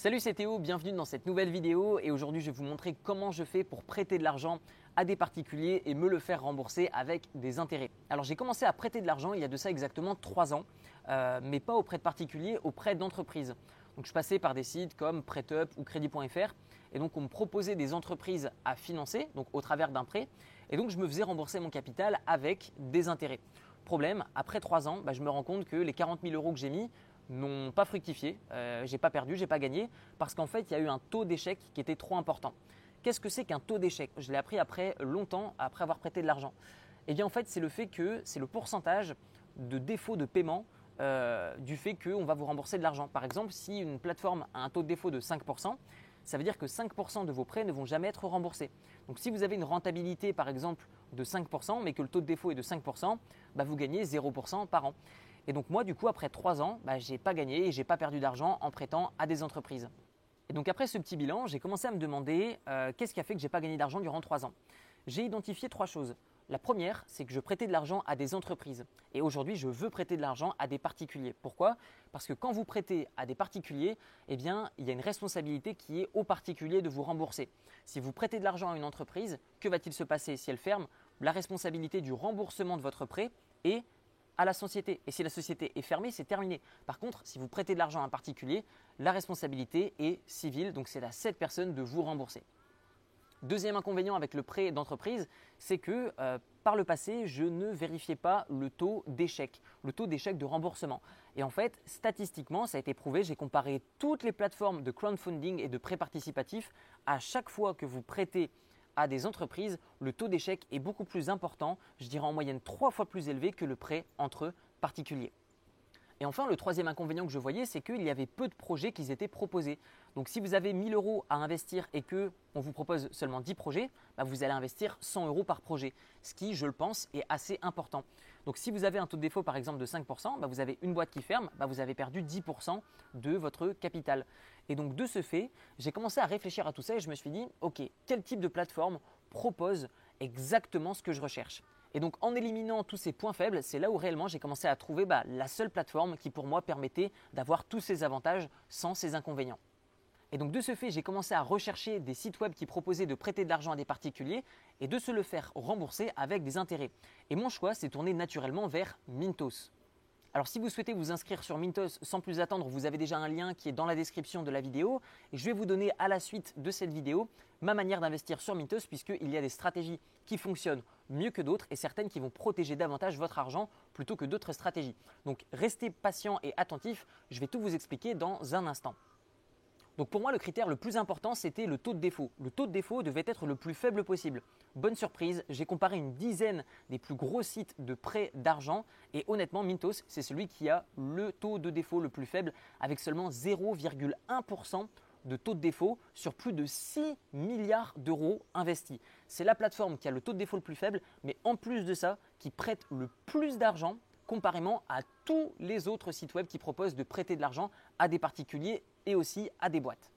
Salut c'est Théo, bienvenue dans cette nouvelle vidéo et aujourd'hui je vais vous montrer comment je fais pour prêter de l'argent à des particuliers et me le faire rembourser avec des intérêts. Alors j'ai commencé à prêter de l'argent il y a de ça exactement 3 ans, euh, mais pas auprès de particuliers, auprès d'entreprises. Donc je passais par des sites comme PrêtUp ou Crédit.fr et donc on me proposait des entreprises à financer, donc au travers d'un prêt, et donc je me faisais rembourser mon capital avec des intérêts. Problème, après 3 ans, bah, je me rends compte que les 40 000 euros que j'ai mis, n'ont pas fructifié, euh, j'ai pas perdu, j'ai pas gagné, parce qu'en fait il y a eu un taux d'échec qui était trop important. Qu'est-ce que c'est qu'un taux d'échec? Je l'ai appris après longtemps, après avoir prêté de l'argent. Eh bien en fait c'est le fait que c'est le pourcentage de défaut de paiement euh, du fait qu'on va vous rembourser de l'argent. Par exemple, si une plateforme a un taux de défaut de 5%, ça veut dire que 5% de vos prêts ne vont jamais être remboursés. Donc si vous avez une rentabilité par exemple de 5%, mais que le taux de défaut est de 5%, bah, vous gagnez 0% par an. Et donc moi, du coup, après trois ans, bah, je n'ai pas gagné et je n'ai pas perdu d'argent en prêtant à des entreprises. Et donc après ce petit bilan, j'ai commencé à me demander euh, qu'est-ce qui a fait que je n'ai pas gagné d'argent durant trois ans? J'ai identifié trois choses. La première, c'est que je prêtais de l'argent à des entreprises. Et aujourd'hui, je veux prêter de l'argent à des particuliers. Pourquoi? Parce que quand vous prêtez à des particuliers, eh bien, il y a une responsabilité qui est aux particuliers de vous rembourser. Si vous prêtez de l'argent à une entreprise, que va-t-il se passer si elle ferme? La responsabilité du remboursement de votre prêt est à la société. Et si la société est fermée, c'est terminé. Par contre, si vous prêtez de l'argent à un particulier, la responsabilité est civile, donc c'est à cette personne de vous rembourser. Deuxième inconvénient avec le prêt d'entreprise, c'est que euh, par le passé, je ne vérifiais pas le taux d'échec, le taux d'échec de remboursement. Et en fait, statistiquement, ça a été prouvé, j'ai comparé toutes les plateformes de crowdfunding et de prêt participatif. À chaque fois que vous prêtez à des entreprises, le taux d'échec est beaucoup plus important, je dirais en moyenne trois fois plus élevé que le prêt entre particuliers. Et enfin, le troisième inconvénient que je voyais, c'est qu'il y avait peu de projets qui étaient proposés. Donc si vous avez 1000 euros à investir et que on vous propose seulement 10 projets, bah, vous allez investir 100 euros par projet, ce qui, je le pense, est assez important. Donc si vous avez un taux de défaut par exemple de 5%, bah, vous avez une boîte qui ferme, bah, vous avez perdu 10% de votre capital. Et donc de ce fait, j'ai commencé à réfléchir à tout ça et je me suis dit, ok, quel type de plateforme propose exactement ce que je recherche? Et donc en éliminant tous ces points faibles, c'est là où réellement j'ai commencé à trouver bah, la seule plateforme qui pour moi permettait d'avoir tous ces avantages sans ces inconvénients. Et donc de ce fait, j'ai commencé à rechercher des sites web qui proposaient de prêter de l'argent à des particuliers et de se le faire rembourser avec des intérêts. Et mon choix s'est tourné naturellement vers Mintos. Alors si vous souhaitez vous inscrire sur Mintos sans plus attendre, vous avez déjà un lien qui est dans la description de la vidéo je vais vous donner à la suite de cette vidéo ma manière d'investir sur Mintos puisqu'il y a des stratégies qui fonctionnent mieux que d'autres et certaines qui vont protéger davantage votre argent plutôt que d'autres stratégies. Donc restez patient et attentif, je vais tout vous expliquer dans un instant. Donc pour moi, le critère le plus important, c'était le taux de défaut. Le taux de défaut devait être le plus faible possible. Bonne surprise, j'ai comparé une dizaine des plus gros sites de prêt d'argent et honnêtement, Mintos, c'est celui qui a le taux de défaut le plus faible avec seulement 0,1% de taux de défaut sur plus de 6 milliards d'euros investis. C'est la plateforme qui a le taux de défaut le plus faible, mais en plus de ça, qui prête le plus d'argent comparément à tous les autres sites web qui proposent de prêter de l'argent à des particuliers et aussi à des boîtes.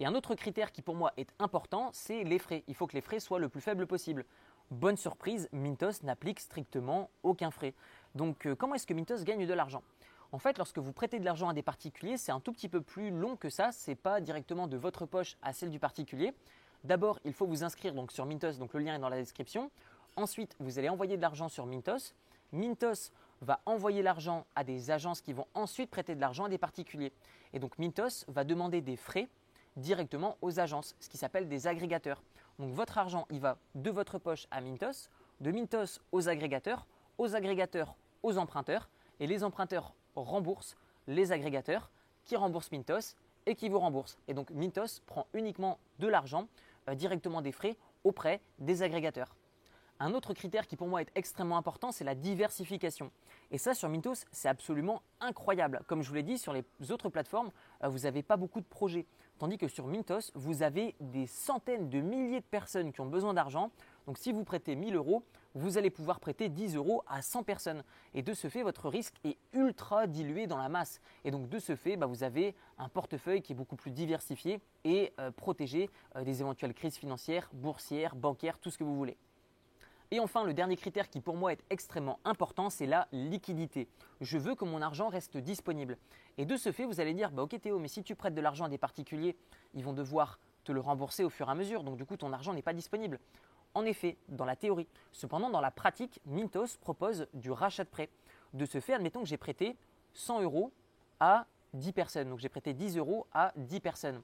Et un autre critère qui pour moi est important, c'est les frais. Il faut que les frais soient le plus faible possible. Bonne surprise, Mintos n'applique strictement aucun frais. Donc euh, comment est-ce que Mintos gagne de l'argent? En fait, lorsque vous prêtez de l'argent à des particuliers, c'est un tout petit peu plus long que ça. Ce n'est pas directement de votre poche à celle du particulier. D'abord, il faut vous inscrire donc sur Mintos, donc le lien est dans la description. Ensuite, vous allez envoyer de l'argent sur Mintos. Mintos va envoyer l'argent à des agences qui vont ensuite prêter de l'argent à des particuliers. Et donc Mintos va demander des frais directement aux agences, ce qui s'appelle des agrégateurs. Donc votre argent, il va de votre poche à Mintos, de Mintos aux agrégateurs, aux agrégateurs aux emprunteurs, et les emprunteurs remboursent les agrégateurs qui remboursent Mintos et qui vous remboursent. Et donc Mintos prend uniquement de l'argent, euh, directement des frais auprès des agrégateurs. Un autre critère qui pour moi est extrêmement important, c'est la diversification. Et ça, sur Mintos, c'est absolument incroyable. Comme je vous l'ai dit, sur les autres plateformes, euh, vous n'avez pas beaucoup de projets. Tandis que sur Mintos, vous avez des centaines de milliers de personnes qui ont besoin d'argent. Donc si vous prêtez 1000 euros, vous allez pouvoir prêter 10 euros à 100 personnes. Et de ce fait, votre risque est ultra dilué dans la masse. Et donc de ce fait, bah, vous avez un portefeuille qui est beaucoup plus diversifié et euh, protégé euh, des éventuelles crises financières, boursières, bancaires, tout ce que vous voulez. Et enfin, le dernier critère qui pour moi est extrêmement important, c'est la liquidité. Je veux que mon argent reste disponible. Et de ce fait, vous allez dire, bah ok Théo, mais si tu prêtes de l'argent à des particuliers, ils vont devoir te le rembourser au fur et à mesure, donc du coup ton argent n'est pas disponible. En effet, dans la théorie. Cependant, dans la pratique, Mintos propose du rachat de prêt. De ce fait, admettons que j'ai prêté 100 euros à 10 personnes. Donc j'ai prêté 10 euros à 10 personnes.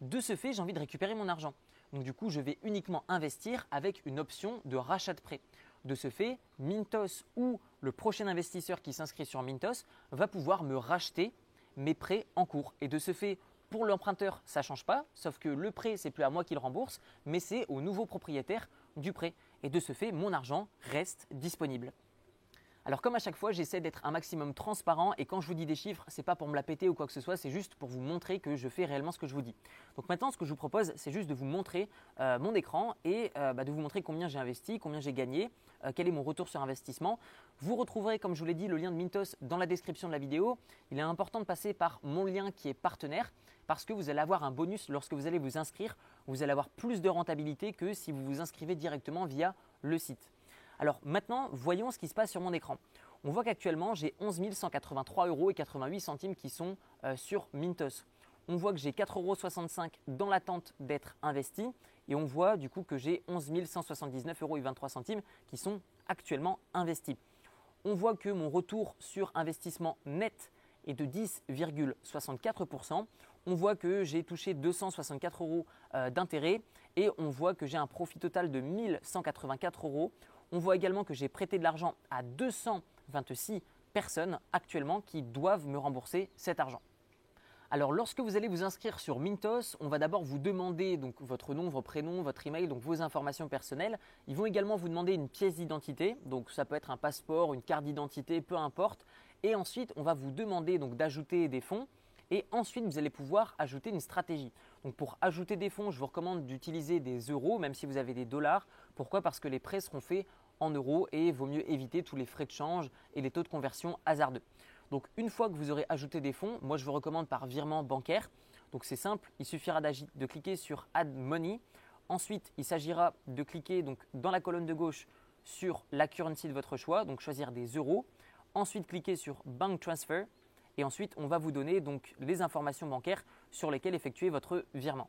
De ce fait, j'ai envie de récupérer mon argent. Donc du coup, je vais uniquement investir avec une option de rachat de prêt. De ce fait, Mintos ou le prochain investisseur qui s'inscrit sur Mintos va pouvoir me racheter mes prêts en cours. Et de ce fait, pour l'emprunteur, ça ne change pas, sauf que le prêt, c'est plus à moi qui le rembourse, mais c'est au nouveau propriétaire du prêt. Et de ce fait, mon argent reste disponible. Alors comme à chaque fois, j'essaie d'être un maximum transparent et quand je vous dis des chiffres, ce n'est pas pour me la péter ou quoi que ce soit, c'est juste pour vous montrer que je fais réellement ce que je vous dis. Donc maintenant, ce que je vous propose, c'est juste de vous montrer euh, mon écran et euh, bah, de vous montrer combien j'ai investi, combien j'ai gagné, euh, quel est mon retour sur investissement. Vous retrouverez, comme je vous l'ai dit, le lien de Mintos dans la description de la vidéo. Il est important de passer par mon lien qui est partenaire parce que vous allez avoir un bonus lorsque vous allez vous inscrire. Vous allez avoir plus de rentabilité que si vous vous inscrivez directement via le site. Alors maintenant, voyons ce qui se passe sur mon écran. On voit qu'actuellement, j'ai 11 183 euros et 88 centimes qui sont euh, sur Mintos. On voit que j'ai 4,65 euros dans l'attente d'être investi et on voit du coup que j'ai 11 179 euros et 23 centimes qui sont actuellement investis. On voit que mon retour sur investissement net est de 10,64%. On voit que j'ai touché 264 euros euh, d'intérêt et on voit que j'ai un profit total de 1184 euros. On voit également que j'ai prêté de l'argent à 226 personnes actuellement qui doivent me rembourser cet argent. Alors lorsque vous allez vous inscrire sur Mintos, on va d'abord vous demander votre nom, votre prénom, votre email, donc vos informations personnelles. Ils vont également vous demander une pièce d'identité, donc ça peut être un passeport, une carte d'identité, peu importe. Et ensuite, on va vous demander d'ajouter des fonds. Et ensuite, vous allez pouvoir ajouter une stratégie. Donc pour ajouter des fonds, je vous recommande d'utiliser des euros, même si vous avez des dollars. Pourquoi? Parce que les prêts seront faits en euros et vaut mieux éviter tous les frais de change et les taux de conversion hasardeux. Donc une fois que vous aurez ajouté des fonds, moi je vous recommande par virement bancaire. Donc c'est simple, il suffira de cliquer sur Add Money. Ensuite, il s'agira de cliquer donc, dans la colonne de gauche sur la currency de votre choix, donc choisir des euros. Ensuite, cliquer sur Bank Transfer et ensuite on va vous donner donc les informations bancaires sur lesquelles effectuer votre virement.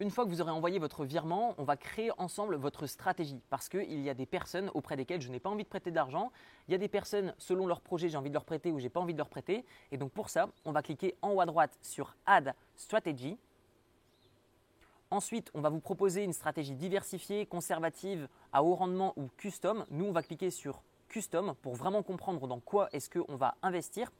Une fois que vous aurez envoyé votre virement, on va créer ensemble votre stratégie parce qu'il y a des personnes auprès desquelles je n'ai pas envie de prêter de l'argent. Il y a des personnes, selon leur projet, j'ai envie de leur prêter ou j'ai pas envie de leur prêter. Et donc pour ça, on va cliquer en haut à droite sur Add Strategy. Ensuite, on va vous proposer une stratégie diversifiée, conservative, à haut rendement ou custom. Nous, on va cliquer sur Custom pour vraiment comprendre dans quoi est-ce qu'on va investir.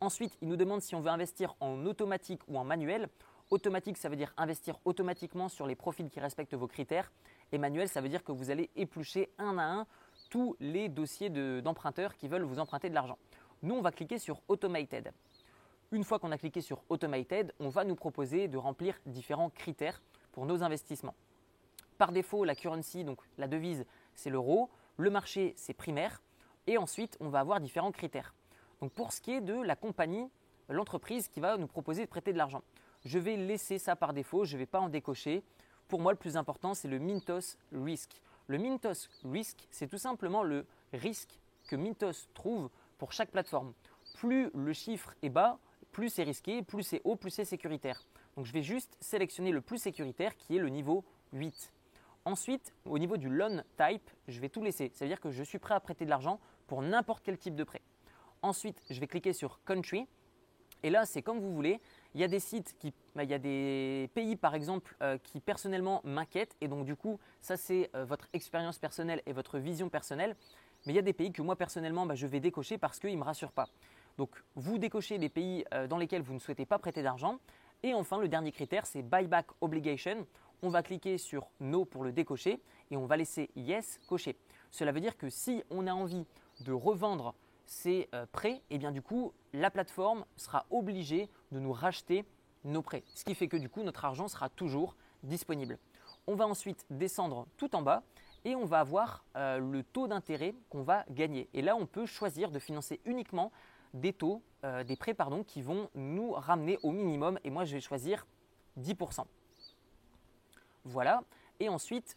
Ensuite, il nous demande si on veut investir en automatique ou en manuel. Automatique, ça veut dire investir automatiquement sur les profils qui respectent vos critères. Et manuel, ça veut dire que vous allez éplucher un à un tous les dossiers d'emprunteurs qui veulent vous emprunter de l'argent. Nous, on va cliquer sur Automated. Une fois qu'on a cliqué sur Automated, on va nous proposer de remplir différents critères pour nos investissements. Par défaut, la currency, donc la devise, c'est l'euro. Le marché, c'est primaire. Et ensuite, on va avoir différents critères. Donc pour ce qui est de la compagnie, l'entreprise qui va nous proposer de prêter de l'argent, je vais laisser ça par défaut, je ne vais pas en décocher. Pour moi, le plus important, c'est le Mintos Risk. Le Mintos Risk, c'est tout simplement le risque que Mintos trouve pour chaque plateforme. Plus le chiffre est bas, plus c'est risqué, plus c'est haut, plus c'est sécuritaire. Donc je vais juste sélectionner le plus sécuritaire qui est le niveau 8. Ensuite, au niveau du loan type, je vais tout laisser. Ça veut dire que je suis prêt à prêter de l'argent pour n'importe quel type de prêt. Ensuite, je vais cliquer sur Country. Et là, c'est comme vous voulez. Il y a des sites qui, bah, il y a des pays par exemple euh, qui personnellement m'inquiètent et donc du coup, ça c'est euh, votre expérience personnelle et votre vision personnelle. Mais il y a des pays que moi personnellement, bah, je vais décocher parce qu'ils ne me rassurent pas. Donc vous décochez les pays euh, dans lesquels vous ne souhaitez pas prêter d'argent. Et enfin, le dernier critère, c'est Buyback Obligation. On va cliquer sur No pour le décocher et on va laisser Yes cocher. Cela veut dire que si on a envie de revendre ces euh, prêts, et eh bien du coup, la plateforme sera obligée de nous racheter nos prêts. Ce qui fait que du coup, notre argent sera toujours disponible. On va ensuite descendre tout en bas et on va avoir euh, le taux d'intérêt qu'on va gagner. Et là, on peut choisir de financer uniquement des taux, euh, des prêts pardon, qui vont nous ramener au minimum. Et moi, je vais choisir 10%. Voilà. Et ensuite,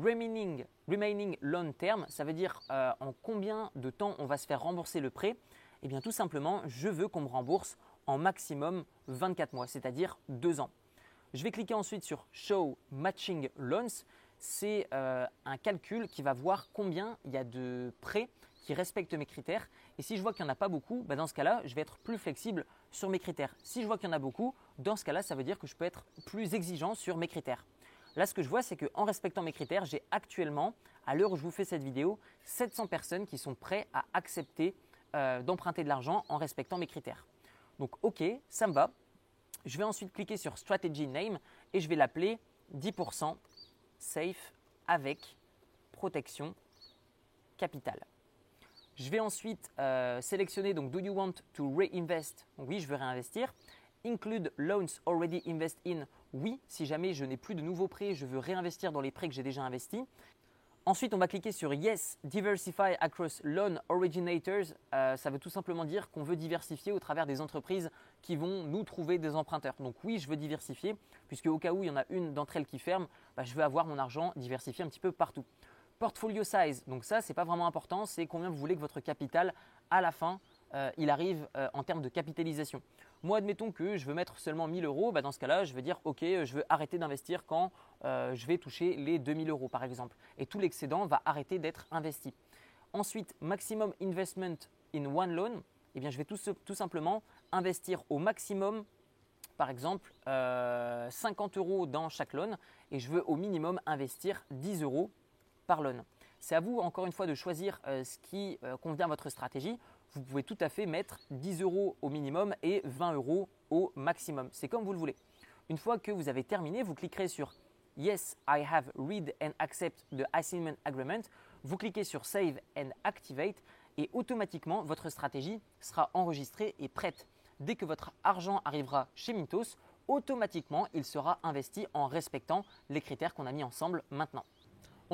remaining, remaining long term, ça veut dire euh, en combien de temps on va se faire rembourser le prêt? Eh bien tout simplement, je veux qu'on me rembourse en maximum 24 mois, c'est-à-dire 2 ans. Je vais cliquer ensuite sur Show Matching Loans. C'est euh, un calcul qui va voir combien il y a de prêts qui respectent mes critères. Et si je vois qu'il n'y en a pas beaucoup, bah, dans ce cas-là, je vais être plus flexible sur mes critères. Si je vois qu'il y en a beaucoup, dans ce cas-là, ça veut dire que je peux être plus exigeant sur mes critères. Là, ce que je vois, c'est qu'en respectant mes critères, j'ai actuellement, à l'heure où je vous fais cette vidéo, 700 personnes qui sont prêtes à accepter euh, d'emprunter de l'argent en respectant mes critères. Donc, OK, ça me va. Je vais ensuite cliquer sur Strategy Name et je vais l'appeler 10% Safe avec protection capitale. Je vais ensuite euh, sélectionner donc Do you want to reinvest? Oui, je veux réinvestir. Include loans already invest in Oui, si jamais je n'ai plus de nouveaux prêts, je veux réinvestir dans les prêts que j'ai déjà investis. Ensuite, on va cliquer sur Yes, Diversify across loan originators. Euh, ça veut tout simplement dire qu'on veut diversifier au travers des entreprises qui vont nous trouver des emprunteurs. Donc oui, je veux diversifier, puisque au cas où il y en a une d'entre elles qui ferme, bah, je veux avoir mon argent diversifié un petit peu partout. Portfolio size, donc ça, c'est pas vraiment important, c'est combien vous voulez que votre capital, à la fin, euh, il arrive euh, en termes de capitalisation. Moi, admettons que je veux mettre seulement 1000 euros, bah dans ce cas-là, je vais dire OK, je veux arrêter d'investir quand euh, je vais toucher les 2000 euros par exemple. Et tout l'excédent va arrêter d'être investi. Ensuite, maximum investment in one loan, eh je vais tout, tout simplement investir au maximum par exemple 50 euros dans chaque loan et je veux au minimum investir 10 euros par loan. C'est à vous encore une fois de choisir ce qui convient à votre stratégie vous pouvez tout à fait mettre 10 euros au minimum et 20 euros au maximum. C'est comme vous le voulez. Une fois que vous avez terminé, vous cliquerez sur Yes, I have read and accept the assignment agreement. Vous cliquez sur Save and Activate et automatiquement votre stratégie sera enregistrée et prête. Dès que votre argent arrivera chez Mintos, automatiquement il sera investi en respectant les critères qu'on a mis ensemble maintenant.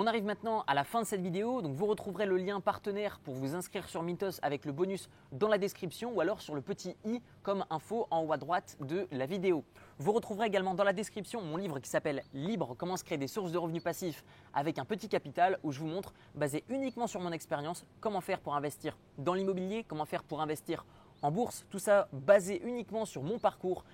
On arrive maintenant à la fin de cette vidéo, donc vous retrouverez le lien partenaire pour vous inscrire sur Mintos avec le bonus dans la description ou alors sur le petit i comme info en haut à droite de la vidéo. Vous retrouverez également dans la description mon livre qui s'appelle Libre, comment se créer des sources de revenus passifs avec un petit capital où je vous montre, basé uniquement sur mon expérience, comment faire pour investir dans l'immobilier, comment faire pour investir en bourse, tout ça basé uniquement sur mon parcours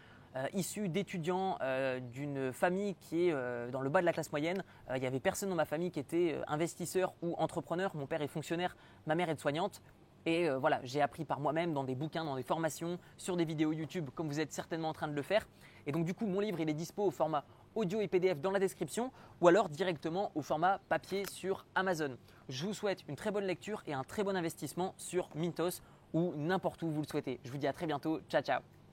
issu d'étudiants euh, d'une famille qui est euh, dans le bas de la classe moyenne. il n'y avait personne dans ma famille qui était investisseur ou entrepreneur. Mon père est fonctionnaire, ma mère est soignante. Et voilà, j'ai appris par moi-même dans des bouquins, dans des formations, sur des vidéos YouTube, comme vous êtes certainement en train de le faire. Et donc du coup, mon livre, il est dispo au format audio et PDF dans la description, ou alors directement au format papier sur Amazon. Je vous souhaite une très bonne lecture et un très bon investissement sur Mintos ou n'importe où vous le souhaitez. Je vous dis à très bientôt. Ciao, ciao